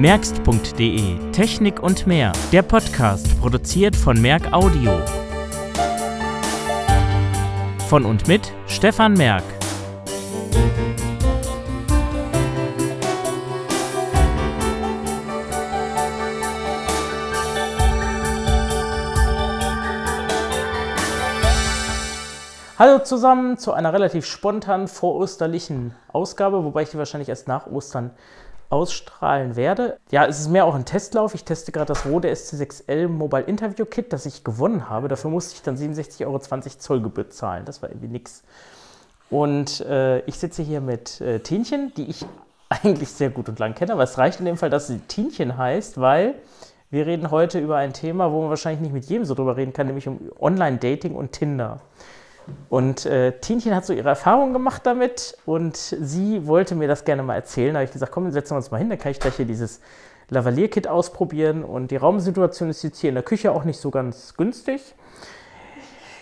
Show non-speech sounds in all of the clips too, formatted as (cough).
merkst.de Technik und mehr. Der Podcast produziert von Merck Audio. Von und mit Stefan Merck. Hallo zusammen zu einer relativ spontanen vorosterlichen Ausgabe, wobei ich die wahrscheinlich erst nach Ostern ausstrahlen werde. Ja, es ist mehr auch ein Testlauf. Ich teste gerade das Rode SC6L Mobile Interview Kit, das ich gewonnen habe. Dafür musste ich dann 67,20 Euro Zollgebühr zahlen. Das war irgendwie nix. Und äh, ich sitze hier mit äh, Tinchen, die ich (laughs) eigentlich sehr gut und lang kenne, aber es reicht in dem Fall, dass sie Tinchen heißt, weil wir reden heute über ein Thema, wo man wahrscheinlich nicht mit jedem so drüber reden kann, nämlich um Online-Dating und Tinder. Und äh, Tinchen hat so ihre Erfahrungen gemacht damit und sie wollte mir das gerne mal erzählen. Da habe ich gesagt, komm, setzen wir uns mal hin, dann kann ich gleich hier dieses Lavalier-Kit ausprobieren. Und die Raumsituation ist jetzt hier in der Küche auch nicht so ganz günstig.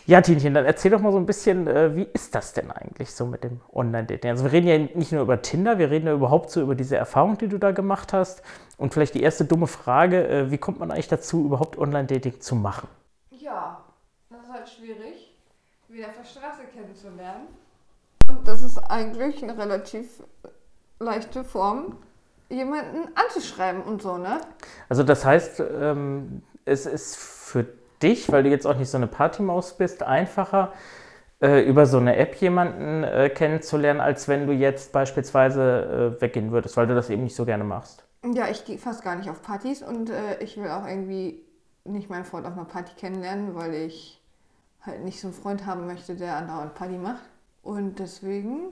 Ja, Tinchen, dann erzähl doch mal so ein bisschen, äh, wie ist das denn eigentlich so mit dem Online-Dating? Also wir reden ja nicht nur über Tinder, wir reden ja überhaupt so über diese Erfahrung, die du da gemacht hast. Und vielleicht die erste dumme Frage, äh, wie kommt man eigentlich dazu, überhaupt Online-Dating zu machen? Ja, das ist halt schwierig wieder auf der Straße kennenzulernen. Und das ist eigentlich eine relativ leichte Form, jemanden anzuschreiben und so, ne? Also das heißt, ähm, es ist für dich, weil du jetzt auch nicht so eine Partymaus bist, einfacher, äh, über so eine App jemanden äh, kennenzulernen, als wenn du jetzt beispielsweise äh, weggehen würdest, weil du das eben nicht so gerne machst. Ja, ich gehe fast gar nicht auf Partys und äh, ich will auch irgendwie nicht meinen Freund auf einer Party kennenlernen, weil ich halt nicht so einen Freund haben möchte, der andauernd Party macht. Und deswegen.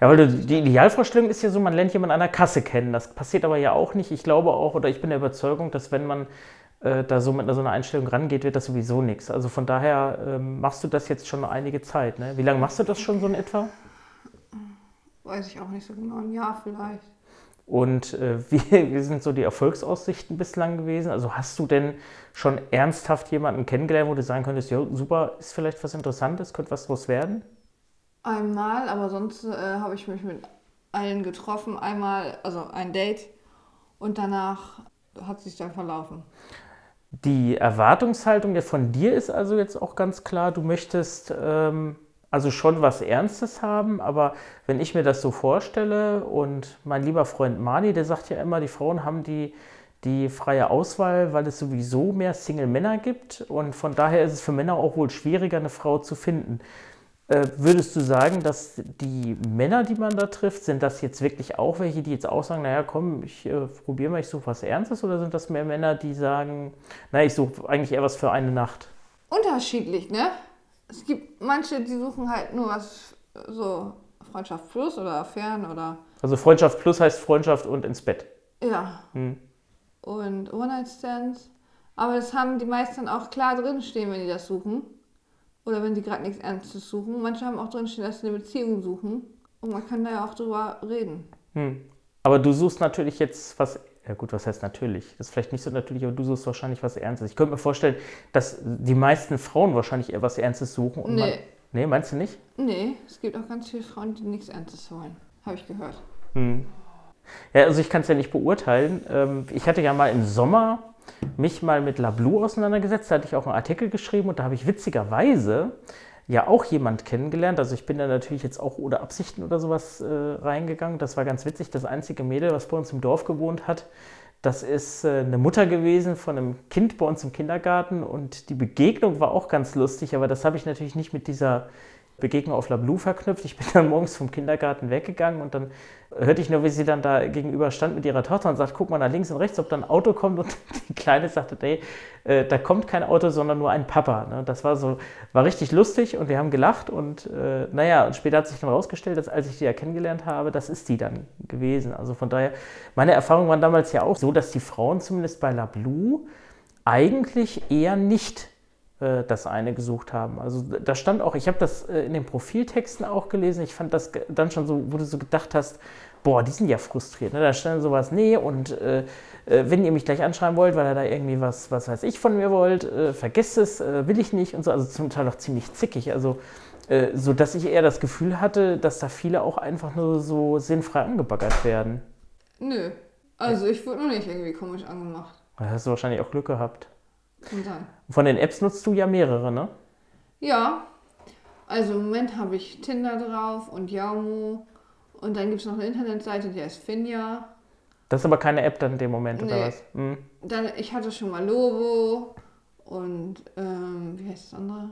Ja, weil du, die Idealvorstellung ist ja so, man lernt jemanden an der Kasse kennen. Das passiert aber ja auch nicht. Ich glaube auch, oder ich bin der Überzeugung, dass wenn man äh, da so mit so einer Einstellung rangeht, wird das sowieso nichts. Also von daher ähm, machst du das jetzt schon einige Zeit. Ne? Wie lange machst du das schon so in etwa? Weiß ich auch nicht so genau, ein Jahr vielleicht. Und äh, (laughs) wie, wie, sind so die Erfolgsaussichten bislang gewesen? Also hast du denn schon ernsthaft jemanden kennengelernt, wo du sagen könntest, ja, super, ist vielleicht was Interessantes, könnte was draus werden? Einmal, aber sonst äh, habe ich mich mit allen getroffen. Einmal, also ein Date und danach hat sich dann verlaufen. Die Erwartungshaltung von dir ist also jetzt auch ganz klar, du möchtest ähm, also schon was Ernstes haben, aber wenn ich mir das so vorstelle und mein lieber Freund Mani, der sagt ja immer, die Frauen haben die, die freie Auswahl, weil es sowieso mehr Single-Männer gibt und von daher ist es für Männer auch wohl schwieriger, eine Frau zu finden. Äh, würdest du sagen, dass die Männer, die man da trifft, sind das jetzt wirklich auch welche, die jetzt auch sagen, naja, komm, ich äh, probiere mal, ich suche was Ernstes oder sind das mehr Männer, die sagen, naja, ich suche eigentlich eher was für eine Nacht? Unterschiedlich, ne? Es gibt manche, die suchen halt nur was so Freundschaft plus oder fern oder. Also Freundschaft plus heißt Freundschaft und ins Bett. Ja. Hm. Und One-Night-Stands. Aber das haben die meisten auch klar drinstehen, wenn die das suchen. Oder wenn sie gerade nichts Ernstes suchen. Manche haben auch drinstehen, dass sie eine Beziehung suchen. Und man kann da ja auch drüber reden. Hm. Aber du suchst natürlich jetzt was ja gut, was heißt natürlich? Das ist vielleicht nicht so natürlich, aber du suchst wahrscheinlich was Ernstes. Ich könnte mir vorstellen, dass die meisten Frauen wahrscheinlich eher was Ernstes suchen. Und nee. Man, nee, meinst du nicht? Nee, es gibt auch ganz viele Frauen, die nichts Ernstes wollen. Habe ich gehört. Hm. Ja, also ich kann es ja nicht beurteilen. Ähm, ich hatte ja mal im Sommer mich mal mit LaBlue auseinandergesetzt. Da hatte ich auch einen Artikel geschrieben und da habe ich witzigerweise ja auch jemand kennengelernt. Also ich bin da natürlich jetzt auch ohne Absichten oder sowas äh, reingegangen. Das war ganz witzig. Das einzige Mädel, was bei uns im Dorf gewohnt hat, das ist äh, eine Mutter gewesen von einem Kind bei uns im Kindergarten und die Begegnung war auch ganz lustig, aber das habe ich natürlich nicht mit dieser Begegnung auf La Blue verknüpft. Ich bin dann morgens vom Kindergarten weggegangen und dann hörte ich nur, wie sie dann da gegenüber stand mit ihrer Tochter und sagt, guck mal nach links und rechts, ob da ein Auto kommt. Und (laughs) die Kleine sagte, nee, äh, da kommt kein Auto, sondern nur ein Papa. Ne? Das war so, war richtig lustig und wir haben gelacht und äh, naja, und später hat sich dann rausgestellt, dass als ich die ja kennengelernt habe, das ist die dann gewesen. Also von daher, meine Erfahrungen waren damals ja auch so, dass die Frauen zumindest bei La Blue eigentlich eher nicht das eine gesucht haben. Also da stand auch, ich habe das äh, in den Profiltexten auch gelesen, ich fand das dann schon so, wo du so gedacht hast, boah, die sind ja frustriert. Ne? Da stand sowas, nee, und äh, äh, wenn ihr mich gleich anschreiben wollt, weil ihr da irgendwie was, was weiß ich von mir wollt, äh, vergesst es, äh, will ich nicht und so. Also zum Teil auch ziemlich zickig. Also so, dass ich eher das Gefühl hatte, dass da viele auch einfach nur so sinnfrei angebaggert werden. Nö, Also ich wurde noch nicht irgendwie komisch angemacht. Da hast du wahrscheinlich auch Glück gehabt. Von den Apps nutzt du ja mehrere, ne? Ja, also im Moment habe ich Tinder drauf und Yaumo. Und dann gibt es noch eine Internetseite, die heißt Finja. Das ist aber keine App dann in dem Moment, oder Nee. was? Hm. Dann, ich hatte schon mal Lovo und ähm, wie heißt das andere?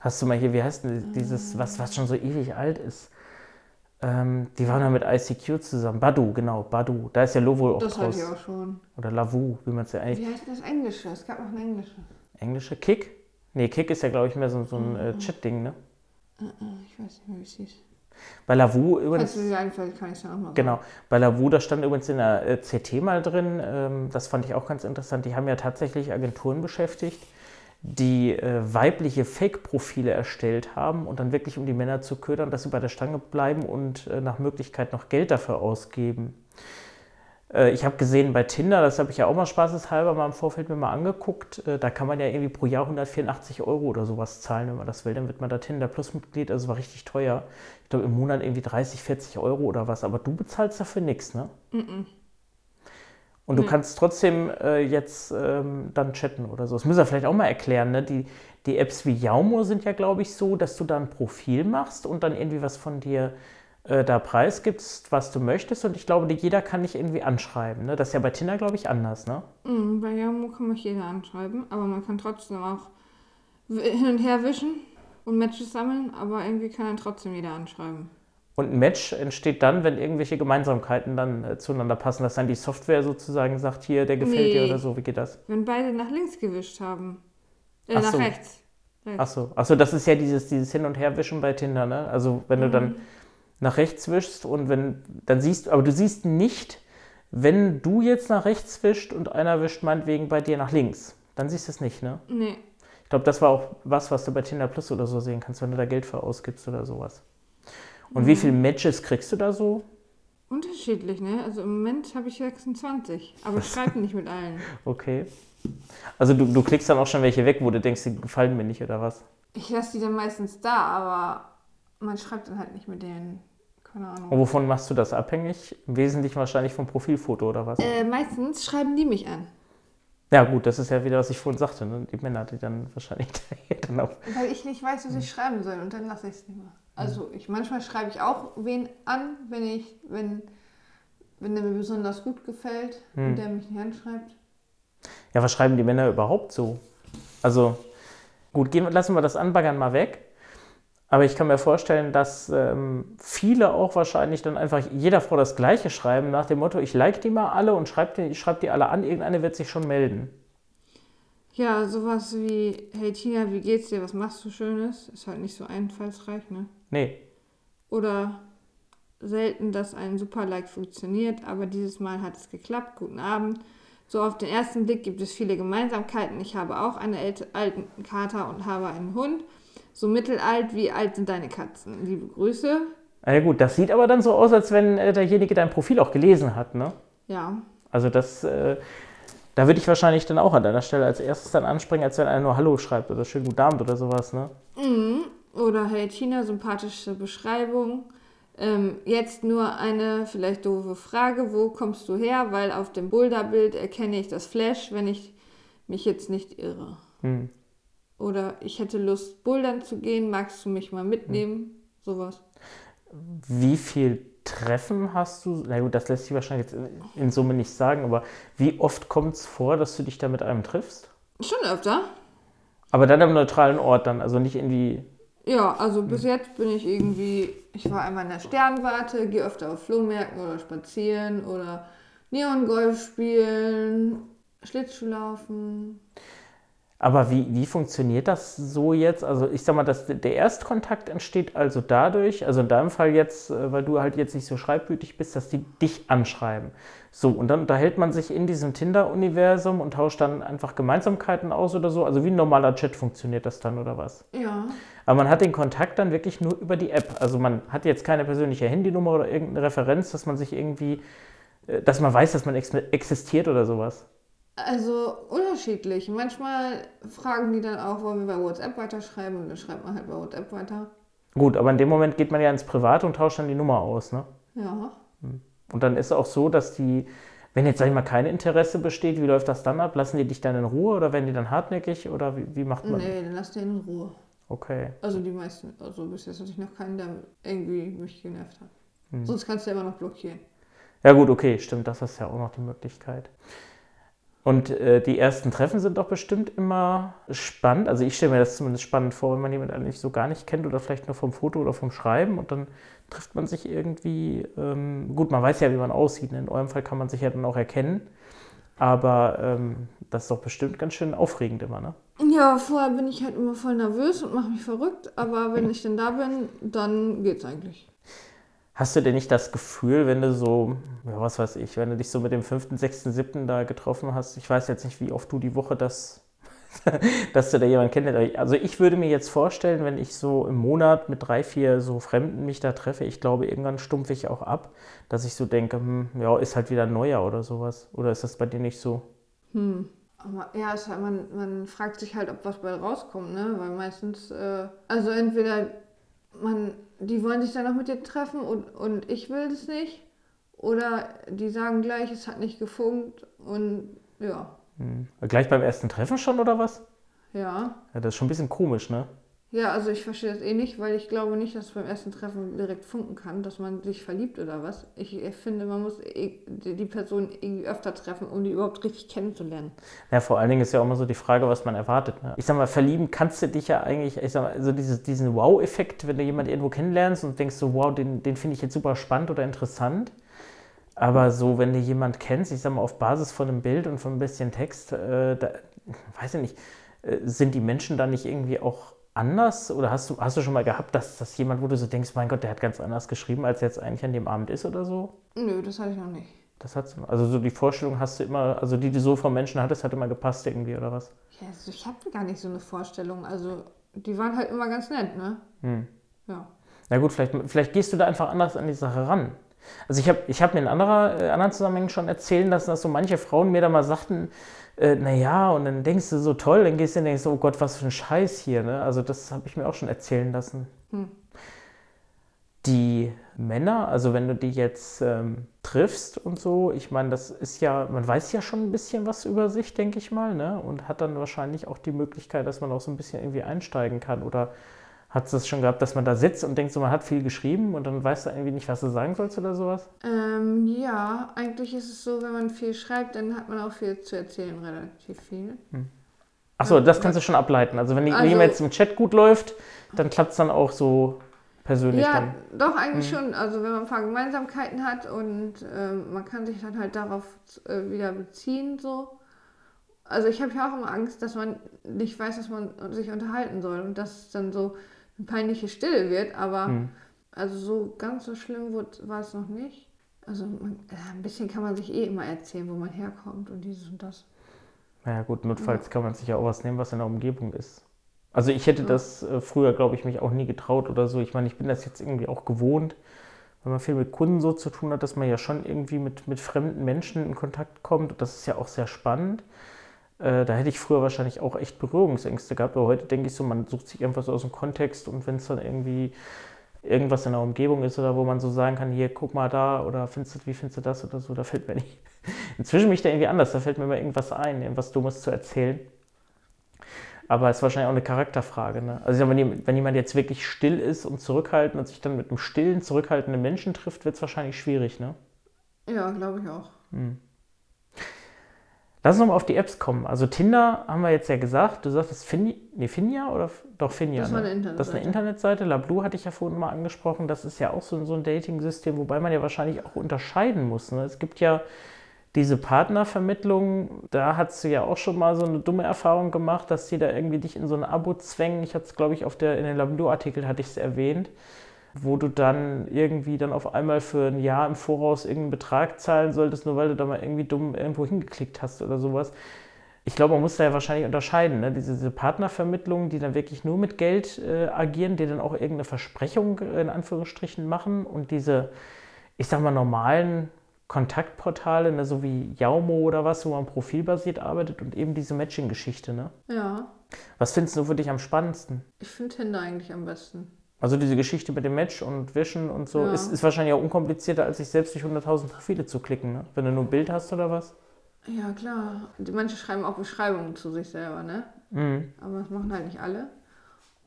Hast du mal hier, wie heißt denn dieses, was, was schon so ewig alt ist? Ähm, die waren ja mit ICQ zusammen. Badu, genau, Badu. Da ist ja Lovo auch Das hatte draus. ich auch schon. Oder Lavu, wie man es ja eigentlich. Wie heißt das Englische? Es gab noch ein Englische. Englische Kick? Nee, Kick ist ja, glaube ich, mehr so, so ein äh, Chat-Ding, ne? Äh, äh, Ich weiß nicht mehr, wie es hieß. Bei Lavu Falls übrigens. du dir einfällt, kann ich es ja auch mal. Genau, bei Lavu, da stand übrigens in der äh, CT mal drin, ähm, das fand ich auch ganz interessant, die haben ja tatsächlich Agenturen beschäftigt, die äh, weibliche Fake-Profile erstellt haben und dann wirklich um die Männer zu ködern, dass sie bei der Stange bleiben und äh, nach Möglichkeit noch Geld dafür ausgeben. Äh, ich habe gesehen bei Tinder, das habe ich ja auch mal spaßeshalber mal im Vorfeld mir mal angeguckt, äh, da kann man ja irgendwie pro Jahr 184 Euro oder sowas zahlen, wenn man das will, dann wird man da Tinder Plus Mitglied, also war richtig teuer. Ich glaube im Monat irgendwie 30, 40 Euro oder was, aber du bezahlst dafür nichts, ne? Und du Nee. kannst trotzdem äh, jetzt ähm, dann chatten oder so. Das müssen wir vielleicht auch mal erklären. Ne? Die, die Apps wie Yaumo sind ja, glaube ich, so, dass du da ein Profil machst und dann irgendwie was von dir äh, da preisgibst, was du möchtest. Und ich glaube, jeder kann dich irgendwie anschreiben. Ne? Das ist ja bei Tinder, glaube ich, anders. Ne? Mhm, bei Yaumo kann mich jeder anschreiben, aber man kann trotzdem auch hin und her wischen und Matches sammeln, aber irgendwie kann dann trotzdem jeder anschreiben. Und ein Match entsteht dann, wenn irgendwelche Gemeinsamkeiten dann äh, zueinander passen, dass dann die Software sozusagen sagt, hier, der gefällt dir Nee. oder so. Wie geht das? Wenn beide nach links gewischt haben. Äh, Ach nach so. rechts. Ach so, ach so, das ist ja dieses, dieses Hin- und Herwischen bei Tinder, ne? Also wenn du dann nach rechts wischst und wenn, dann siehst du, aber du siehst nicht, wenn du jetzt nach rechts wischt und einer wischt meinetwegen bei dir nach links. Dann siehst du es nicht, ne? Nee. Ich glaube, das war auch was, was du bei Tinder Plus oder so sehen kannst, wenn du da Geld für ausgibst oder sowas. Und wie viele Matches kriegst du da so? Unterschiedlich, ne? Also im Moment habe ich 26, aber ich schreibe nicht mit allen. (laughs) Okay. Also du, du klickst dann auch schon welche weg, wo du denkst, die gefallen mir nicht oder was? Ich lasse die dann meistens da, aber man schreibt dann halt nicht mit denen. Keine Ahnung. Und wovon machst du das abhängig? Im Wesentlichen wahrscheinlich vom Profilfoto oder was? Äh, meistens schreiben die mich an. Ja, gut, das ist ja wieder, was ich vorhin sagte, ne? die Männer, die dann wahrscheinlich (laughs) dann auch. Weil ich nicht weiß, was ich schreiben soll und dann lasse ich es nicht mehr. Also ich manchmal schreibe ich auch wen an, wenn ich, wenn, wenn der mir besonders gut gefällt und der mich nicht anschreibt. Ja, was schreiben die Männer überhaupt so? Also, gut, gehen, lassen wir das Anbaggern mal weg. Aber ich kann mir vorstellen, dass ähm, viele auch wahrscheinlich dann einfach jeder Frau das Gleiche schreiben, nach dem Motto: Ich like die mal alle und schreib die, schreib die alle an, irgendeine wird sich schon melden. Ja, sowas wie, hey Tina, wie geht's dir, was machst du Schönes? Ist halt nicht so einfallsreich, ne? Nee, Oder selten, dass ein Super-Like funktioniert, aber dieses Mal hat es geklappt. Guten Abend. So auf den ersten Blick gibt es viele Gemeinsamkeiten. Ich habe auch einen alten Kater und habe einen Hund. So mittelalt, wie alt sind deine Katzen? Liebe Grüße. na ja, gut, das sieht aber dann so aus, als wenn äh, derjenige dein Profil auch gelesen hat, ne? Ja, Also das, äh, da würde ich wahrscheinlich dann auch an deiner Stelle als erstes dann anspringen, als wenn einer nur Hallo schreibt oder schönen guten Abend oder sowas, ne? Mhm. Oder hey Tina, sympathische Beschreibung. Ähm, jetzt nur eine vielleicht doofe Frage. Wo kommst du her? Weil auf dem Boulderbild erkenne ich das Flash, wenn ich mich jetzt nicht irre. Hm. Oder ich hätte Lust, bouldern zu gehen. Magst du mich mal mitnehmen? Sowas. Wie viel Treffen hast du? Na gut, das lässt sich wahrscheinlich jetzt in- in Summe nicht sagen, aber wie oft kommt es vor, dass du dich da mit einem triffst? Schon öfter. Aber dann am neutralen Ort dann, also nicht irgendwie. Ja, also bis jetzt bin ich irgendwie, ich war einmal in der Sternwarte, gehe öfter auf Flohmärkten oder spazieren oder Neongolf spielen, Schlittschuhlaufen. Aber wie, wie funktioniert das so jetzt? Also ich sag mal, dass der Erstkontakt entsteht also dadurch, also in deinem Fall jetzt, äh, weil du halt jetzt nicht so schreibwütig bist, dass die dich anschreiben. So, und dann unterhält man sich in diesem Tinder-Universum und tauscht dann einfach Gemeinsamkeiten aus oder so. Also wie ein normaler Chat funktioniert das dann oder was? Ja. Aber man hat den Kontakt dann wirklich nur über die App. Also man hat jetzt keine persönliche Handynummer oder irgendeine Referenz, dass man sich irgendwie, äh, dass man weiß, dass man ex existiert oder sowas. Also unterschiedlich. Manchmal fragen die dann auch, wollen wir bei WhatsApp weiterschreiben und dann schreibt man halt bei WhatsApp weiter. Gut, aber in dem Moment geht man ja ins Private und tauscht dann die Nummer aus, ne? Ja. Und dann ist auch so, dass die Wenn jetzt, sag ich mal, kein Interesse besteht, wie läuft das dann ab? Lassen die dich dann in Ruhe oder werden die dann hartnäckig oder wie, wie macht man? Nee, dann lass den in Ruhe. Okay. Also die meisten. Also bis jetzt hatte ich noch keinen, der irgendwie mich genervt hat. Hm. Sonst kannst du ja immer noch blockieren. Ja gut, okay, stimmt, das ist ja auch noch die Möglichkeit. Und äh, die ersten Treffen sind doch bestimmt immer spannend. Also ich stelle mir das zumindest spannend vor, wenn man jemanden eigentlich so gar nicht kennt oder vielleicht nur vom Foto oder vom Schreiben und dann trifft man sich irgendwie. Ähm, gut, man weiß ja, wie man aussieht. Ne? In eurem Fall kann man sich ja dann auch erkennen. Aber ähm, das ist doch bestimmt ganz schön aufregend immer, ne? Ja, vorher bin ich halt immer voll nervös und mache mich verrückt. Aber wenn ich denn da bin, dann geht's eigentlich. Hast du denn nicht das Gefühl, wenn du so, ja, was weiß ich, wenn du dich so mit dem 5., 6., 7. da getroffen hast, ich weiß jetzt nicht, wie oft du die Woche das, (laughs) dass du da jemanden kennst. Also ich würde mir jetzt vorstellen, wenn ich so im Monat mit drei, vier so Fremden mich da treffe, ich glaube, irgendwann stumpfe ich auch ab, dass ich so denke, hm, ja, ist halt wieder ein neuer oder sowas. Oder ist das bei dir nicht so? Hm. Aber ja, es man, man fragt sich halt, ob was bei rauskommt, ne? Weil meistens, äh, also entweder man, die wollen sich dann noch mit dir treffen und, und ich will es nicht. Oder die sagen gleich, es hat nicht gefunkt und ja. Hm. Gleich beim ersten Treffen schon oder was? Ja. Ja, das ist schon ein bisschen komisch, ne? Ja, also ich verstehe das eh nicht, weil ich glaube nicht, dass beim ersten Treffen direkt funken kann, dass man sich verliebt oder was. Ich finde, man muss eh die Person irgendwie öfter treffen, um die überhaupt richtig kennenzulernen. Ja, vor allen Dingen ist ja auch immer so die Frage, was man erwartet. Ne? Ich sag mal, verlieben kannst du dich ja eigentlich, ich sag mal, also dieses, diesen Wow-Effekt, wenn du jemanden irgendwo kennenlernst und denkst so, wow, den, den finde ich jetzt super spannend oder interessant. Aber so, wenn du jemanden kennst, ich sag mal, auf Basis von einem Bild und von ein bisschen Text, äh, da, weiß ich nicht, äh, sind die Menschen da nicht irgendwie auch anders? Oder hast du, hast du schon mal gehabt, dass, dass jemand, wo du so denkst, mein Gott, der hat ganz anders geschrieben, als er jetzt eigentlich an dem Abend ist oder so? Nö, das hatte ich noch nicht. Das hat's, also so die Vorstellung hast du immer, also die du so vom Menschen hattest, hat immer gepasst irgendwie, oder was? Ja, also ich habe gar nicht so eine Vorstellung. Also die waren halt immer ganz nett, ne? Hm. Ja. Na gut, vielleicht, vielleicht gehst du da einfach anders an die Sache ran. Also ich habe ich hab mir in anderer, äh, anderen Zusammenhängen schon erzählen lassen, dass so manche Frauen mir da mal sagten, äh, naja, und dann denkst du so toll, dann gehst du und denkst, oh Gott, was für ein Scheiß hier. Ne? Also das habe ich mir auch schon erzählen lassen. Hm. Die Männer, also wenn du die jetzt ähm, triffst und so, ich meine, das ist ja, man weiß ja schon ein bisschen was über sich, denke ich mal, ne? Und hat dann wahrscheinlich auch die Möglichkeit, dass man auch so ein bisschen irgendwie einsteigen kann. Oder hat es das schon gehabt, dass man da sitzt und denkt, so man hat viel geschrieben und dann weißt du irgendwie nicht, was du sagen sollst oder sowas? Ähm, ja, eigentlich ist es so, wenn man viel schreibt, dann hat man auch viel zu erzählen, relativ viel. Hm. Achso, das kannst du schon ableiten. Also wenn die also, jetzt im Chat gut läuft, dann klappt es dann auch so persönlich. Ja, dann. doch, eigentlich hm. schon. Also wenn man ein paar Gemeinsamkeiten hat und äh, man kann sich dann halt darauf äh, wieder beziehen, so. Also ich habe ja auch immer Angst, dass man nicht weiß, dass man sich unterhalten soll und dass dann so peinliche Stille wird, aber hm. also so ganz so schlimm war es noch nicht. Also man, äh, ein bisschen kann man sich eh immer erzählen, wo man herkommt und dieses und das. Naja gut, notfalls ja. kann man sich ja auch was nehmen, was in der Umgebung ist. Also ich hätte ja. das äh, früher, glaube ich, mich auch nie getraut oder so. Ich meine, ich bin das jetzt irgendwie auch gewohnt, wenn man viel mit Kunden so zu tun hat, dass man ja schon irgendwie mit, mit fremden Menschen in Kontakt kommt. Und das ist ja auch sehr spannend. Äh, da hätte ich früher wahrscheinlich auch echt Berührungsängste gehabt, aber heute denke ich so, man sucht sich einfach so aus dem Kontext und wenn es dann irgendwie irgendwas in der Umgebung ist oder wo man so sagen kann, hier, guck mal da oder findest du, wie findest du das oder so, da fällt mir nicht. (laughs) Inzwischen bin ich da irgendwie anders, da fällt mir immer irgendwas ein, irgendwas Dummes zu erzählen. Aber es ist wahrscheinlich auch eine Charakterfrage. Ne? Also wenn, wenn jemand jetzt wirklich still ist und zurückhaltend und sich dann mit einem stillen, zurückhaltenden Menschen trifft, wird es wahrscheinlich schwierig, ne? Ja, glaube ich auch. Hm. Lass uns nochmal auf die Apps kommen. Also Tinder haben wir jetzt ja gesagt. Du sagst, das Finja, nee, Finja oder doch Finja. Das, ne? eine das ist eine Internetseite. LaBlue hatte ich ja vorhin mal angesprochen. Das ist ja auch so, so ein Dating-System, wobei man ja wahrscheinlich auch unterscheiden muss. Ne? Es gibt ja diese Partnervermittlung, da hast du ja auch schon mal so eine dumme Erfahrung gemacht, dass die da irgendwie dich in so ein Abo zwängen. Ich hatte es, glaube ich, auf der, in den LaBlue-Artikel hatte ich es erwähnt wo du dann irgendwie dann auf einmal für ein Jahr im Voraus irgendeinen Betrag zahlen solltest, nur weil du da mal irgendwie dumm irgendwo hingeklickt hast oder sowas. Ich glaube, man muss da ja wahrscheinlich unterscheiden. Ne? Diese, diese Partnervermittlungen, die dann wirklich nur mit Geld äh, agieren, die dann auch irgendeine Versprechung äh, in Anführungsstrichen machen und diese, ich sag mal, normalen Kontaktportale, ne, so wie Jaumo oder was, wo man profilbasiert arbeitet und eben diese Matching-Geschichte. Ne? Ja. Was findest du für dich am spannendsten? Ich finde Tinder eigentlich am besten. Also diese Geschichte mit dem Match und Wischen und so Ja. ist, ist wahrscheinlich auch unkomplizierter, als sich selbst durch 100.000 Profile zu klicken, ne? wenn du nur ein Bild hast oder was. Ja, klar. Die, manche schreiben auch Beschreibungen zu sich selber, ne? Mhm. Aber das machen halt nicht alle.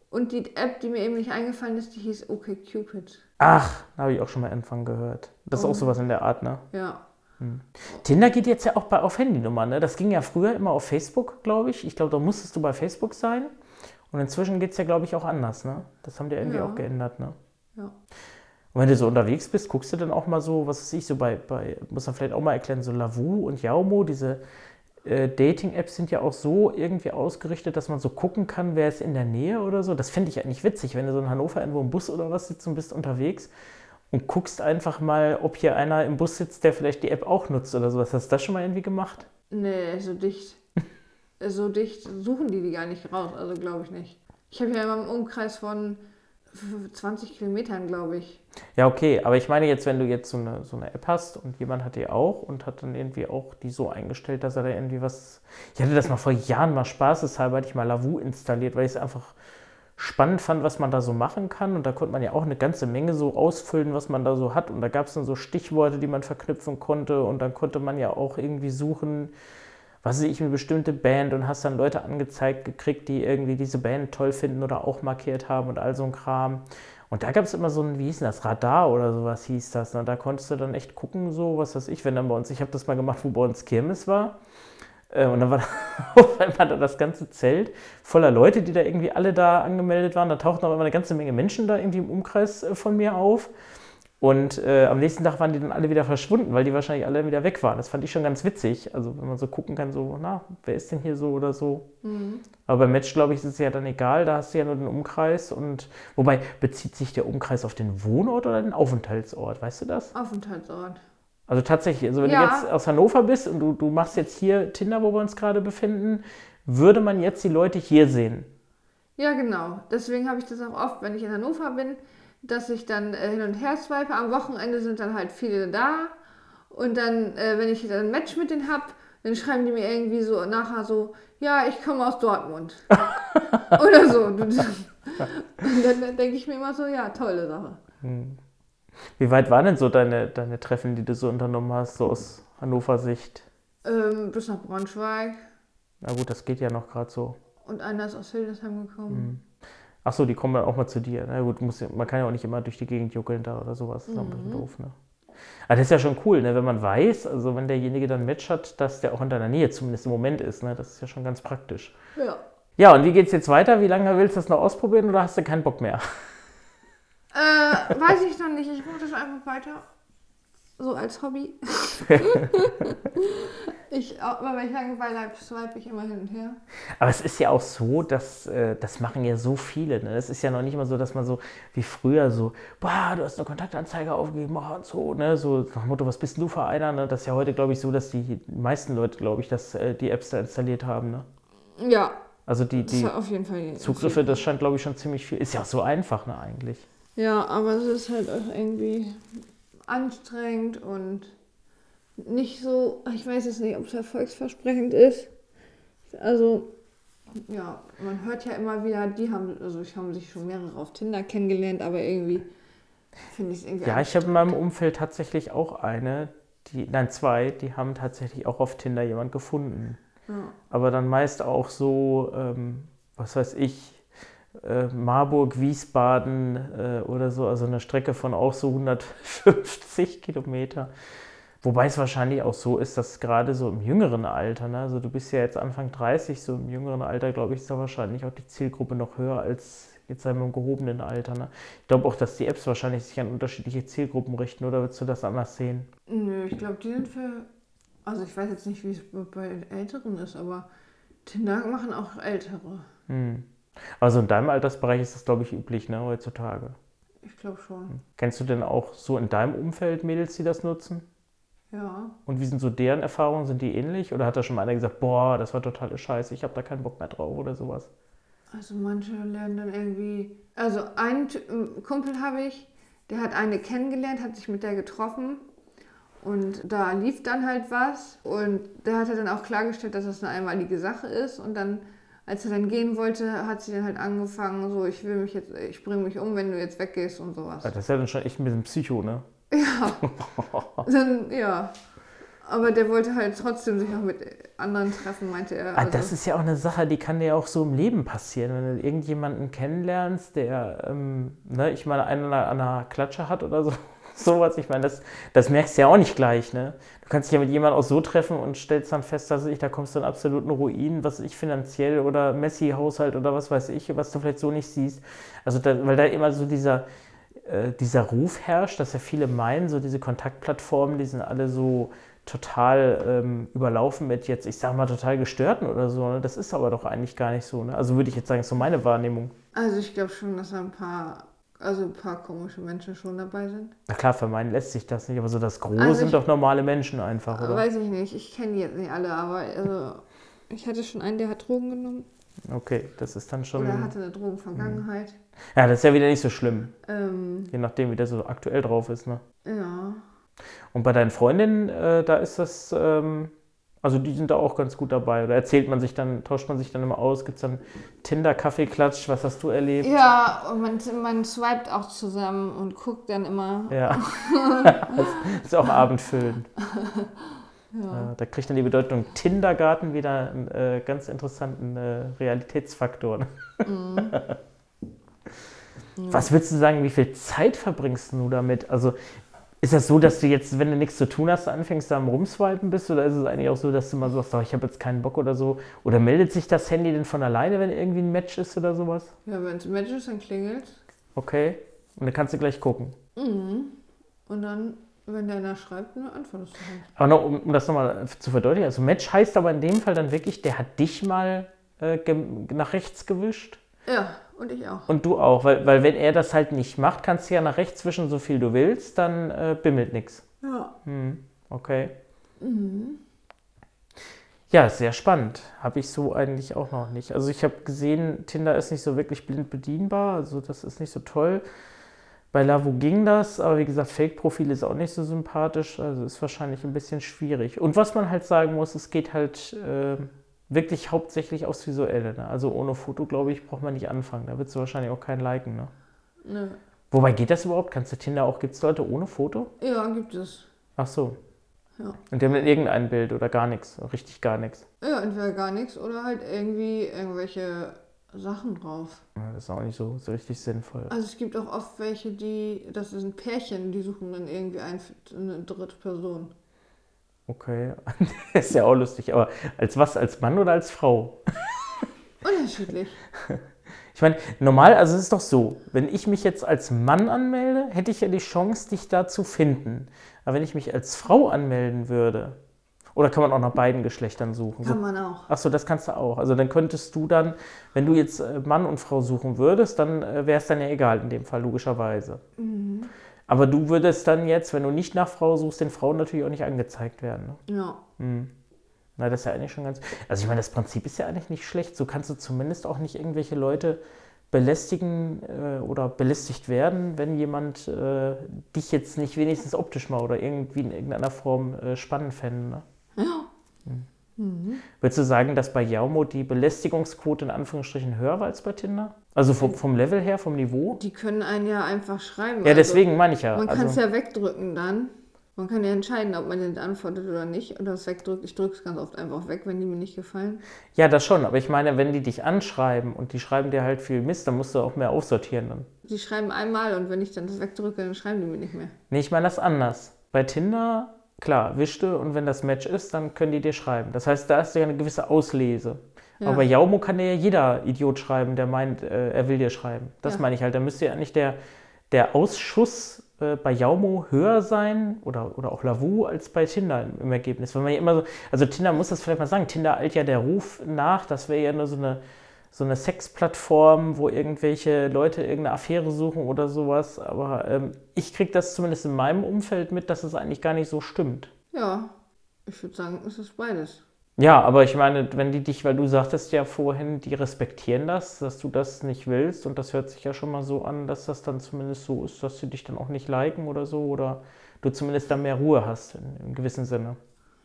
Und die App, die mir eben nicht eingefallen ist, die hieß OkCupid. Ach, da habe ich auch schon mal Anfang gehört. Das ist Oh. auch sowas in der Art, ne? Ja. Tinder geht jetzt ja auch bei, auf Handynummer, ne? Das ging ja früher immer auf Facebook, glaube ich. Ich glaube, da musstest du bei Facebook sein. Und inzwischen geht es ja, glaube ich, auch anders, ne? Das haben die irgendwie Ja. auch geändert, ne? Ja. Und wenn du so unterwegs bist, guckst du dann auch mal so, was weiß ich, so bei, bei muss man vielleicht auch mal erklären, so Lavu und Yaumo, diese äh, Dating-Apps sind ja auch so irgendwie ausgerichtet, dass man so gucken kann, wer ist in der Nähe oder so. Das finde ich eigentlich witzig, wenn du so in Hannover irgendwo im Bus oder was sitzt und bist unterwegs und guckst einfach mal, ob hier einer im Bus sitzt, der vielleicht die App auch nutzt oder sowas. Hast du das schon mal irgendwie gemacht? Nee, so dicht. So dicht suchen die die gar nicht raus, also glaube ich nicht. Ich habe ja immer einen Umkreis von 20 Kilometern, glaube ich. Ja, okay, aber ich meine jetzt, wenn du jetzt so eine, so eine App hast und jemand hat die auch und hat dann irgendwie auch die so eingestellt, dass er da irgendwie was. Ich hatte das mal vor Jahren mal spaßeshalber, hatte ich mal Lavu installiert, weil ich es einfach spannend fand, was man da so machen kann. Und da konnte man ja auch eine ganze Menge so ausfüllen, was man da so hat. Und da gab es dann so Stichworte, die man verknüpfen konnte. Und dann konnte man ja auch irgendwie suchen, was weiß ich, eine bestimmte Band und hast dann Leute angezeigt gekriegt, die irgendwie diese Band toll finden oder auch markiert haben und all so ein Kram. Und da gab es immer so ein, wie hieß das, Radar oder sowas hieß das. Ne? Da konntest du dann echt gucken, so, was weiß ich, wenn dann bei uns, ich habe das mal gemacht, wo bei uns Kirmes war. Äh, Und dann war da (laughs) auf einmal da das ganze Zelt voller Leute, die da irgendwie alle da angemeldet waren. Da tauchten auch immer eine ganze Menge Menschen da irgendwie im Umkreis äh, von mir auf. Und äh, am nächsten Tag waren die dann alle wieder verschwunden, weil die wahrscheinlich alle wieder weg waren. Das fand ich schon ganz witzig. Also wenn man so gucken kann, so, na, wer ist denn hier so oder so. Aber beim Match, glaube ich, ist es ja dann egal. Da hast du ja nur den Umkreis. Und wobei bezieht sich der Umkreis auf den Wohnort oder den Aufenthaltsort? Weißt du das? Aufenthaltsort. Also tatsächlich, also wenn Ja. du jetzt aus Hannover bist und du, du machst jetzt hier Tinder, wo wir uns gerade befinden, würde man jetzt die Leute hier sehen. Ja, genau. Deswegen habe ich das auch oft, wenn ich in Hannover bin, dass ich dann äh, hin und her swipe. Am Wochenende sind dann halt viele da. Und dann, äh, wenn ich dann ein Match mit denen habe, dann schreiben die mir irgendwie so nachher so, ja, ich komme aus Dortmund. (laughs) Oder so. Und dann, dann denke ich mir immer so, ja, tolle Sache. Wie weit waren denn so deine, deine Treffen, die du so unternommen hast, so aus Hannover Sicht? Ähm, bis nach Braunschweig. Na gut, das geht ja noch gerade so. Und einer ist aus Hildesheim gekommen. Ach so, die kommen dann auch mal zu dir. Na gut, muss ja, man kann ja auch nicht immer durch die Gegend juckeln da oder sowas. Das ist ein bisschen doof, ne? Aber das ist ja schon cool, ne? wenn man weiß, also wenn derjenige dann ein Match hat, dass der auch in deiner Nähe zumindest im Moment ist. Ne? Das ist ja schon ganz praktisch. Ja. Ja, und wie geht's jetzt weiter? Wie lange willst du das noch ausprobieren oder hast du keinen Bock mehr? Äh, weiß ich noch nicht. Ich mache das einfach weiter. So als Hobby. (laughs) ich, immer wenn ich Langeweile habe, swipe ich immer hin und her. Aber es ist ja auch so, dass äh, das machen ja so viele. Ne? Es ist ja noch nicht mal so, dass man so wie früher so, boah, du hast eine Kontaktanzeige aufgegeben, oh, und so, ne? So nach dem Motto, was bist denn du für einer? Ne? Das ist ja heute, glaube ich, so, dass die meisten Leute, glaube ich, dass äh, die Apps da installiert haben. Ne? Ja, Also die, die Fall die Zugriffe, das scheint, glaube ich, schon ziemlich viel. Ist ja auch so einfach, ne, eigentlich. Ja, aber es ist halt auch irgendwie anstrengend und nicht so, ich weiß jetzt nicht, ob es erfolgsversprechend ist. Also, ja, man hört ja immer wieder, die haben, also ich haben sich schon mehrere auf Tinder kennengelernt, aber irgendwie finde ich es irgendwie Ja, ich habe in meinem Umfeld tatsächlich auch eine, die, nein, zwei, die haben tatsächlich auch auf Tinder jemand gefunden. Ja. Aber dann meist auch so, ähm, was weiß ich, äh, Marburg, Wiesbaden äh, oder so, also eine Strecke von auch so 150 (laughs) Kilometer. Wobei es wahrscheinlich auch so ist, dass gerade so im jüngeren Alter, ne, also du bist ja jetzt Anfang 30, so im jüngeren Alter, glaube ich, ist da wahrscheinlich auch die Zielgruppe noch höher als jetzt einmal im gehobenen Alter. Ne? Ich glaube auch, dass die Apps wahrscheinlich sich an unterschiedliche Zielgruppen richten, oder würdest du das anders sehen? Nö, ich glaube, die sind für. Also ich weiß jetzt nicht, wie es bei Älteren ist, aber Tinder machen auch Ältere. Hm. Also in deinem Altersbereich ist das, glaube ich, üblich, ne, heutzutage. Ich glaube schon. Kennst du denn auch so in deinem Umfeld Mädels, die das nutzen? Ja. Und wie sind so deren Erfahrungen? Sind die ähnlich? Oder hat da schon mal einer gesagt, boah, das war totale Scheiße, ich habe da keinen Bock mehr drauf oder sowas? Also manche lernen dann irgendwie. Also einen ähm, Kumpel habe ich, der hat eine kennengelernt, hat sich mit der getroffen und da lief dann halt was und der hatte dann auch klargestellt, dass das eine einmalige Sache ist und dann als er dann gehen wollte, hat sie dann halt angefangen, so, ich will mich jetzt, ich bringe mich um, wenn du jetzt weggehst und sowas. Das ist ja dann schon echt ein bisschen Psycho, ne? (laughs) Ja. dann, ja. Aber der wollte halt trotzdem sich auch mit anderen treffen, meinte er. Ah, Also, das ist ja auch eine Sache, die kann dir ja auch so im Leben passieren, wenn du irgendjemanden kennenlernst, der, ähm, ne, ich meine, einen an einer Klatsche hat oder so, sowas. Ich meine, das, das merkst du ja auch nicht gleich, ne? Du kannst dich ja mit jemandem auch so treffen und stellst dann fest, dass ich, da kommst du in absoluten Ruin, was ich finanziell oder Messi-Haushalt oder was weiß ich, was du vielleicht so nicht siehst. Also, da, weil da immer so dieser, äh, dieser Ruf herrscht, dass ja viele meinen, so diese Kontaktplattformen, die sind alle so total ähm, überlaufen mit jetzt, ich sag mal, total gestörten oder so. Ne? Das ist aber doch eigentlich gar nicht so. Ne? Also würde ich jetzt sagen, ist so meine Wahrnehmung. also ich glaube schon, dass da ein paar, also ein paar komische Menschen schon dabei sind. Na klar, vermeiden lässt sich das nicht, aber so das Große Also sind doch normale Menschen einfach, oder? Weiß ich nicht, ich kenne die jetzt nicht alle, aber also ich hatte schon einen, der hat Drogen genommen Okay, das ist dann schon. oder hatte eine Drogenvergangenheit. Ja, das ist ja wieder nicht so schlimm, Ähm, je nachdem, wie der so aktuell drauf ist. Ne? ja. Und bei deinen Freundinnen, äh, da ist das, ähm, also die sind da auch ganz gut dabei. Oder erzählt man sich dann, tauscht man sich dann immer aus, gibt es dann Tinder-Kaffeeklatsch, was hast du erlebt? Ja, und man, man swiped auch zusammen und guckt dann immer. Ja. (laughs) das ist auch abendfüllend. Ja. Da kriegt dann die Bedeutung Tindergarten wieder einen äh, ganz interessanten äh, Realitätsfaktor. Mhm. (laughs) Was würdest du sagen, wie viel Zeit verbringst du damit? Also ist das so, dass du jetzt, wenn du nichts zu tun hast, anfängst da am Rumswipen bist? Oder ist es eigentlich auch so, dass du mal sagst, oh, ich habe jetzt keinen Bock oder so? Oder meldet sich das Handy denn von alleine, wenn irgendwie ein Match ist oder sowas? Ja, wenn es Match ist, dann klingelt. Okay. Und dann kannst du gleich gucken. Mhm. Und dann, wenn der einer schreibt, dann antwortest du halt. Aber noch, um, um das nochmal zu verdeutlichen, also Match heißt aber in dem Fall dann wirklich, der hat dich mal äh, nach rechts gewischt Ja, und ich auch. und du auch. Weil, weil wenn er das halt nicht macht, kannst du ja nach rechts wischen, so viel du willst, dann äh, bimmelt nichts. Ja. Hm, okay. Mhm. Ja, sehr spannend. Habe ich so eigentlich auch noch nicht. Also ich habe gesehen, Tinder ist nicht so wirklich blind bedienbar, also das ist nicht so toll. Bei Lavo ging das, aber wie gesagt, Fake-Profil ist auch nicht so sympathisch, also ist wahrscheinlich ein bisschen schwierig. Und was man halt sagen muss, es geht halt äh, wirklich hauptsächlich aufs Visuelle. Ne? Also ohne Foto, glaube ich, braucht man nicht anfangen. Da wird es wahrscheinlich auch keinen liken. Ne? Nö. Wobei geht das überhaupt? Kannst du Tinder auch, gibt es Leute ohne Foto? Ja, gibt es. Ach so. Ja. Und die haben dann irgendein Bild oder gar nichts, richtig gar nichts. Ja, entweder gar nichts oder halt irgendwie irgendwelche Sachen drauf. Ja, das ist auch nicht so, so richtig sinnvoll. Also es gibt auch oft welche, die, das sind Pärchen, die suchen dann irgendwie ein, eine dritte Person. Okay, das (laughs) ist ja auch lustig. Aber als was? Als Mann oder als Frau? Unterschiedlich. Ich meine, normal, also es ist doch so, wenn ich mich jetzt als Mann anmelde, hätte ich ja die Chance, dich da zu finden. Aber wenn ich mich als Frau anmelden würde, oder kann man auch nach beiden Geschlechtern suchen? So, Kann man auch. Achso, das kannst du auch. Also dann könntest du dann, wenn du jetzt äh, Mann und Frau suchen würdest, dann äh, wäre es dann ja egal in dem Fall, logischerweise. Mhm. Aber du würdest dann jetzt, wenn du nicht nach Frau suchst, den Frauen natürlich auch nicht angezeigt werden. Ne? Ja. Hm. Na, das ist ja eigentlich schon ganz. Also ich meine, das Prinzip ist ja eigentlich nicht schlecht. So kannst du zumindest auch nicht irgendwelche Leute belästigen äh, oder belästigt werden, wenn jemand äh, dich jetzt nicht wenigstens optisch mal oder irgendwie in irgendeiner Form äh, spannend fände. Ne? Ja. Würdest du sagen, dass bei Jaumo die Belästigungsquote in Anführungsstrichen höher war als bei Tinder? Also vom, vom Level her, vom Niveau? Die können einen ja einfach schreiben. Ja, also deswegen meine ich ja. Man kann es Also, ja wegdrücken dann. Man kann ja entscheiden, ob man den antwortet oder nicht. Oder es wegdrückt. Ich drücke es ganz oft einfach weg, wenn die mir nicht gefallen. ja, das schon. Aber ich meine, wenn die dich anschreiben und die schreiben dir halt viel Mist, dann musst du auch mehr aussortieren dann. Die schreiben einmal und wenn ich dann das wegdrücke, dann schreiben die mir nicht mehr. Nee, ich meine das anders. Bei Tinder, klar, wischte und wenn das Match ist, dann können die dir schreiben. Das heißt, da ist ja eine gewisse Auslese. Ja. Aber bei Jaumo kann dir ja jeder Idiot schreiben, der meint, äh, er will dir schreiben. Das Ja. meine ich halt. Da müsste ja eigentlich der, der Ausschuss äh, bei Jaumo höher sein oder, oder auch Lavu als bei Tinder im, im Ergebnis. Weil man ja immer so, also Tinder muss das vielleicht mal sagen, Tinder eilt ja der Ruf nach, das wäre ja nur so eine, so eine Sexplattform, wo irgendwelche Leute irgendeine Affäre suchen oder sowas. Aber ähm, ich kriege das zumindest in meinem Umfeld mit, dass es eigentlich gar nicht so stimmt. Ja, ich würde sagen, es ist beides. Ja, aber ich meine, wenn die dich, weil du sagtest ja vorhin, die respektieren das, dass du das nicht willst und das hört sich ja schon mal so an, dass das dann zumindest so ist, dass sie dich dann auch nicht liken oder so oder du zumindest dann mehr Ruhe hast in, im gewissen Sinne.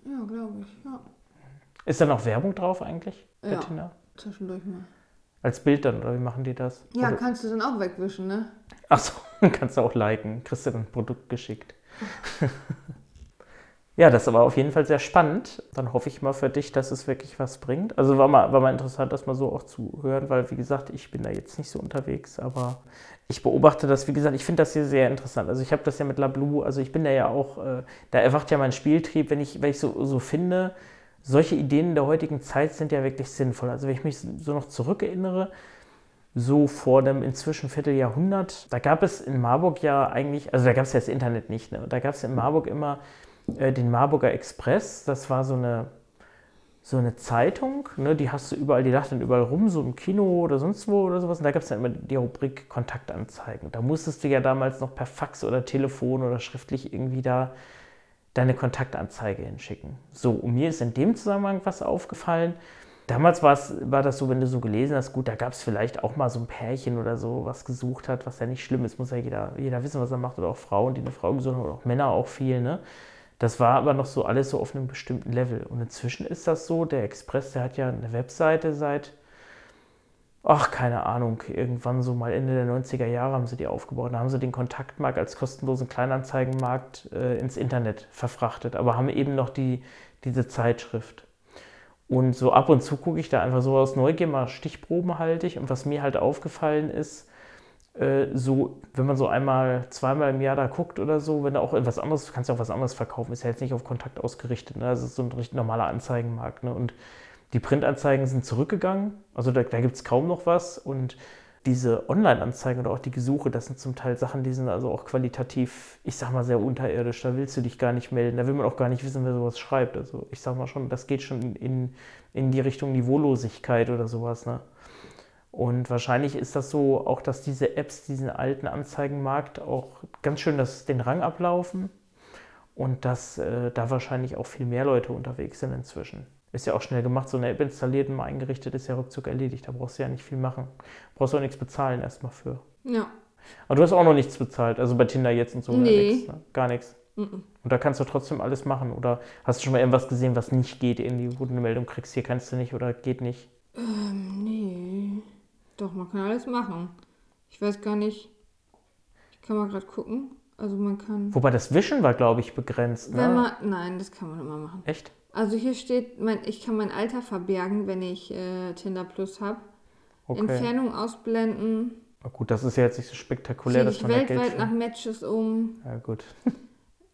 Ja, glaube ich. Ja. Ist da noch Werbung drauf eigentlich Ja. Tinder? zwischendurch mal. Als Bild dann, oder wie machen die das? Ja, Oder- kannst du dann auch wegwischen, ne? Achso, (laughs) kannst du auch liken. Kriegst du dann ein Produkt geschickt. (laughs) ja, das war auf jeden Fall sehr spannend. Dann hoffe ich mal für dich, dass es wirklich was bringt. Also war mal, war mal interessant, das mal so auch zu hören, weil, wie gesagt, ich bin da jetzt nicht so unterwegs, aber ich beobachte das, wie gesagt, ich finde das hier sehr interessant. Also ich habe das ja mit LaBlue, also ich bin da ja auch, äh, da erwacht ja mein Spieltrieb, wenn ich, wenn ich so, so finde, solche Ideen der heutigen Zeit sind ja wirklich sinnvoll. Also wenn ich mich so noch zurückerinnere, so vor dem inzwischen Vierteljahrhundert. Da gab es in Marburg ja eigentlich, also da gab es ja das Internet nicht, ne? da gab es in Marburg immer äh, den Marburger Express. Das war so eine, so eine Zeitung, ne? die hast du überall, die lag dann überall rum, so im Kino oder sonst wo oder sowas. Und da gab es dann immer die Rubrik Kontaktanzeigen. Da musstest du ja damals noch per Fax oder Telefon oder schriftlich irgendwie da deine Kontaktanzeige hinschicken. So, und mir ist in dem Zusammenhang was aufgefallen. Damals war, das so, wenn du so gelesen hast, gut, da gab es vielleicht auch mal so ein Pärchen oder so, was gesucht hat, was ja nicht schlimm ist, muss ja jeder, jeder wissen, was er macht, oder auch Frauen, die eine Frau gesucht haben, oder auch Männer auch viel, ne? Das war aber noch so alles so auf einem bestimmten Level. Und inzwischen ist das so, der Express, der hat ja eine Webseite seit, ach, keine Ahnung, irgendwann so mal Ende der 90er Jahre haben sie die aufgebaut. Da haben sie den Kontaktmarkt als kostenlosen Kleinanzeigenmarkt äh, ins Internet verfrachtet, aber haben eben noch die, diese Zeitschrift. Und so ab und zu gucke ich da einfach so aus Neugier mal stichprobenhaltig. Und was mir halt aufgefallen ist, äh, so, wenn man so einmal, zweimal im Jahr da guckt oder so, wenn du auch etwas anderes, du kannst ja auch was anderes verkaufen, ist ja jetzt nicht auf Kontakt ausgerichtet. Ne? Das ist so ein richtig normaler Anzeigenmarkt. Ne? Und die Printanzeigen sind zurückgegangen, also da, da gibt es kaum noch was. Und diese Online-Anzeigen oder auch die Gesuche, das sind zum Teil Sachen, die sind also auch qualitativ, ich sag mal, sehr unterirdisch. Da willst du dich gar nicht melden. Da will man auch gar nicht wissen, wer sowas schreibt. Also ich sag mal schon, das geht schon in, in die Richtung Niveaulosigkeit oder sowas. Ne? Und wahrscheinlich ist das so, auch dass diese Apps diesen alten Anzeigenmarkt auch ganz schön das, den Rang ablaufen und dass äh, da wahrscheinlich auch viel mehr Leute unterwegs sind inzwischen. Ist ja auch schnell gemacht, so eine App installiert und mal eingerichtet, ist ja ruckzuck erledigt. Da brauchst du ja nicht viel machen. Brauchst auch nichts bezahlen erstmal für. Ja. Aber du hast auch noch nichts bezahlt, also bei Tinder jetzt und so. Nee. nix, ne? Gar nichts. Und da kannst du trotzdem alles machen. Oder hast du schon mal irgendwas gesehen, was nicht geht, irgendwie, wo du eine Meldung kriegst, hier kannst du nicht oder geht nicht? Ähm, nee. Doch, man kann alles machen. Ich weiß gar nicht. Ich kann mal gerade gucken. Also man kann. Wobei das Wischen war, glaube ich, begrenzt. Ne? Wenn man. Nein, das kann man immer machen. Echt? Also hier steht, mein, ich kann mein Alter verbergen, wenn ich äh, Tinder Plus habe. Okay. Entfernung ausblenden. Na gut, das ist ja jetzt nicht so spektakulär, dass ich man da Geld weltweit nach. Matches um. Ja gut. (laughs)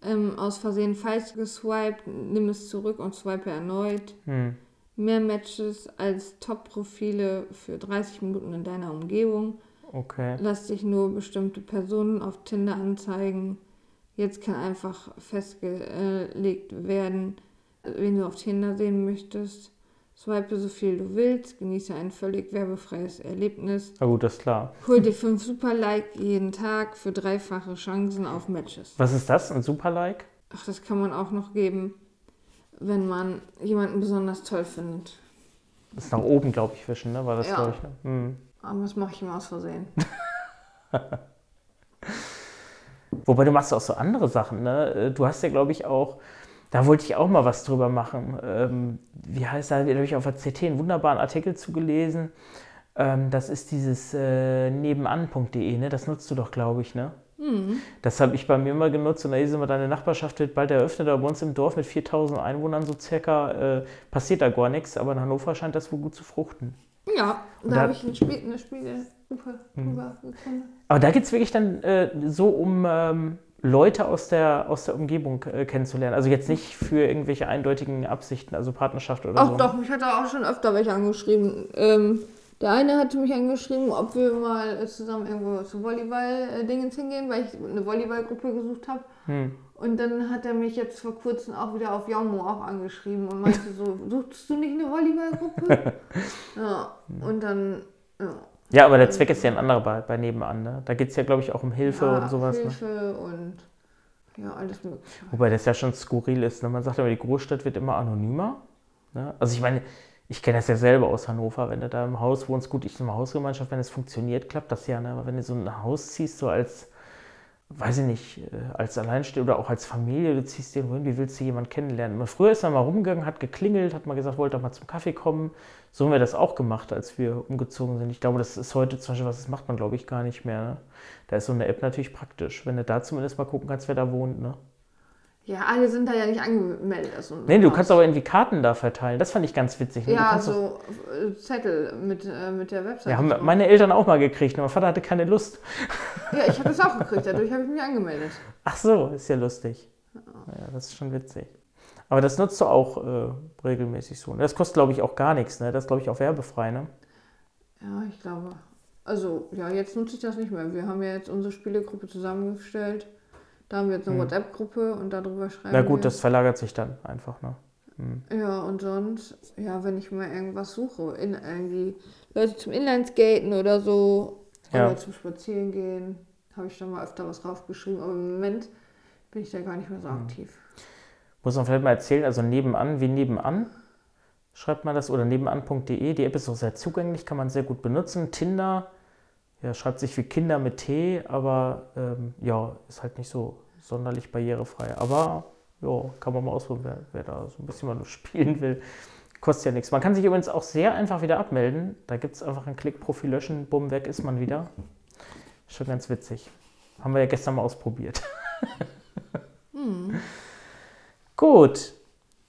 Ähm, aus Versehen falsch geswiped, nimm es zurück und swipe erneut. Hm. Mehr Matches als Top-Profile für 30 Minuten in deiner Umgebung. Okay. Lass dich nur bestimmte Personen auf Tinder anzeigen. Jetzt kann einfach festgelegt werden, wen du auf Tinder sehen möchtest. Swipe so viel du willst, genieße ein völlig werbefreies Erlebnis. Na gut, das ist klar. Hol dir fünf Super-Like jeden Tag für dreifache Chancen auf Matches. Was ist das? Ein Super-Like? Ach, das kann man auch noch geben, wenn man jemanden besonders toll findet. Das ist nach oben, glaube ich, wischen, ne? War das, Ja. glaube ich, ne? Hm. Aber das mache ich immer aus Versehen. (laughs) (laughs) Wobei du machst auch so andere Sachen, ne? Du hast ja, glaube ich, auch, da wollte ich auch mal was drüber machen. Ähm, wie heißt das? Da habe ich auf der CT einen wunderbaren Artikel zugelesen. Ähm, das ist dieses äh, nebenan.de, ne? Das nutzt du doch, glaube ich, ne? Hm. Das habe ich bei mir mal genutzt und da hieß immer, deine Nachbarschaft wird bald eröffnet, aber bei uns im Dorf mit 4000 Einwohnern so circa äh, passiert da gar nichts, aber in Hannover scheint das wohl gut zu fruchten. Ja, Und da da- habe ich ein Spiel, eine Spielegruppe drüber gefunden. Aber da geht es wirklich dann äh, so um ähm, Leute aus der, aus der Umgebung äh, kennenzulernen. Also jetzt nicht für irgendwelche eindeutigen Absichten, also Partnerschaft oder Ach so. doch, mich hat da auch schon öfter welche angeschrieben. Ähm, der eine hatte mich angeschrieben, ob wir mal äh, zusammen irgendwo zu Volleyball-Dingens hingehen, weil ich eine Volleyballgruppe gesucht habe. Hm. Und dann hat er mich jetzt vor kurzem auch wieder auf Jaumo auch angeschrieben und meinte so, (laughs) suchst du nicht eine Volleyballgruppe? (laughs) ja, und dann, ja. Ja, aber der Zweck ist ja ein anderer bei, bei nebenan. Ne? Da geht es ja, glaube ich, auch um Hilfe ja, und sowas. Ne? Hilfe und ja, alles mögliche. Wobei das ja schon skurril ist. Ne? Man sagt immer, die Großstadt wird immer anonymer. Ne? Also ich meine, ich kenne das ja selber aus Hannover, wenn du da im Haus wohnst, gut, ich in einer Hausgemeinschaft, wenn es funktioniert, klappt das ja. Ne? Aber wenn du so ein Haus ziehst, so als, weiß ich nicht, äh, als Alleinstehender oder auch als Familie, du ziehst dir wohin, wie willst du jemanden kennenlernen? Früher ist er mal rumgegangen, hat geklingelt, hat mal gesagt, wollte er mal zum Kaffee kommen. So haben wir das auch gemacht, als wir umgezogen sind. Ich glaube, das ist heute zum Beispiel was, das macht man, glaube ich, gar nicht mehr. Ne? Da ist so eine App natürlich praktisch, wenn du da zumindest mal gucken kannst, wer da wohnt. Ne? Ja, alle sind da ja nicht angemeldet. Also nee, du kannst aber irgendwie Karten da verteilen. Das fand ich ganz witzig. Ne? Ja, so äh, Zettel mit, äh, mit der Website. Ja, haben meine Eltern auch mal gekriegt. Mein Vater hatte keine Lust. Ja, ich habe das auch gekriegt. Dadurch habe ich mich angemeldet. Ach so, ist ja lustig. Ja, das ist schon witzig. Aber das nutzt du auch äh, regelmäßig so. Das kostet, glaube ich, auch gar nichts. Ne? Das ist, glaube ich, auch werbefrei. Ne? Ja, ich glaube. Also, ja, jetzt nutze ich das nicht mehr. Wir haben ja jetzt unsere Spielegruppe zusammengestellt. Da haben wir jetzt eine hm. WhatsApp-Gruppe und darüber schreiben Na gut, wir. das verlagert sich dann einfach, ne? Hm. Ja, und sonst, ja, wenn ich mal irgendwas suche, in irgendwie Leute zum Inlineskaten oder so, ja. oder zum Spazieren gehen, habe ich da mal öfter was draufgeschrieben, aber im Moment bin ich da gar nicht mehr so hm. aktiv. Muss man vielleicht mal erzählen, also nebenan, wie nebenan schreibt man das oder nebenan.de. Die App ist auch sehr zugänglich, kann man sehr gut benutzen. Tinder, ja, schreibt sich wie Kinder mit T, aber ähm, ja, ist halt nicht so sonderlich barrierefrei. Aber ja, kann man mal ausprobieren, wer, wer da so ein bisschen mal nur (laughs) spielen will. Kostet ja nichts. Man kann sich übrigens auch sehr einfach wieder abmelden. Da gibt es einfach einen Klick, Profil löschen, bumm, weg ist man wieder. Schon ganz witzig. Haben wir ja gestern mal ausprobiert. (laughs) hm. Gut.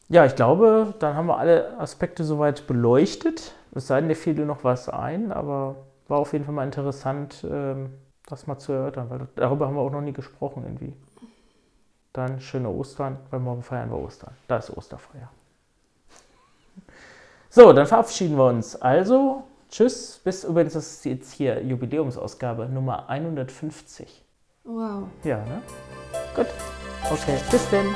Ja, ich glaube, dann haben wir alle Aspekte soweit beleuchtet. Es sei denn, dir fiel dir noch was ein, aber war auf jeden Fall mal interessant, ähm, das mal zu erörtern, weil darüber haben wir auch noch nie gesprochen irgendwie. Dann schöne Ostern, weil morgen feiern wir Ostern. Da ist Osterfeier. So, dann verabschieden wir uns. Also, tschüss. Bis übrigens, das ist jetzt hier Jubiläumsausgabe Nummer 150. Wow. Ja, ne? Gut. Okay, bis denn.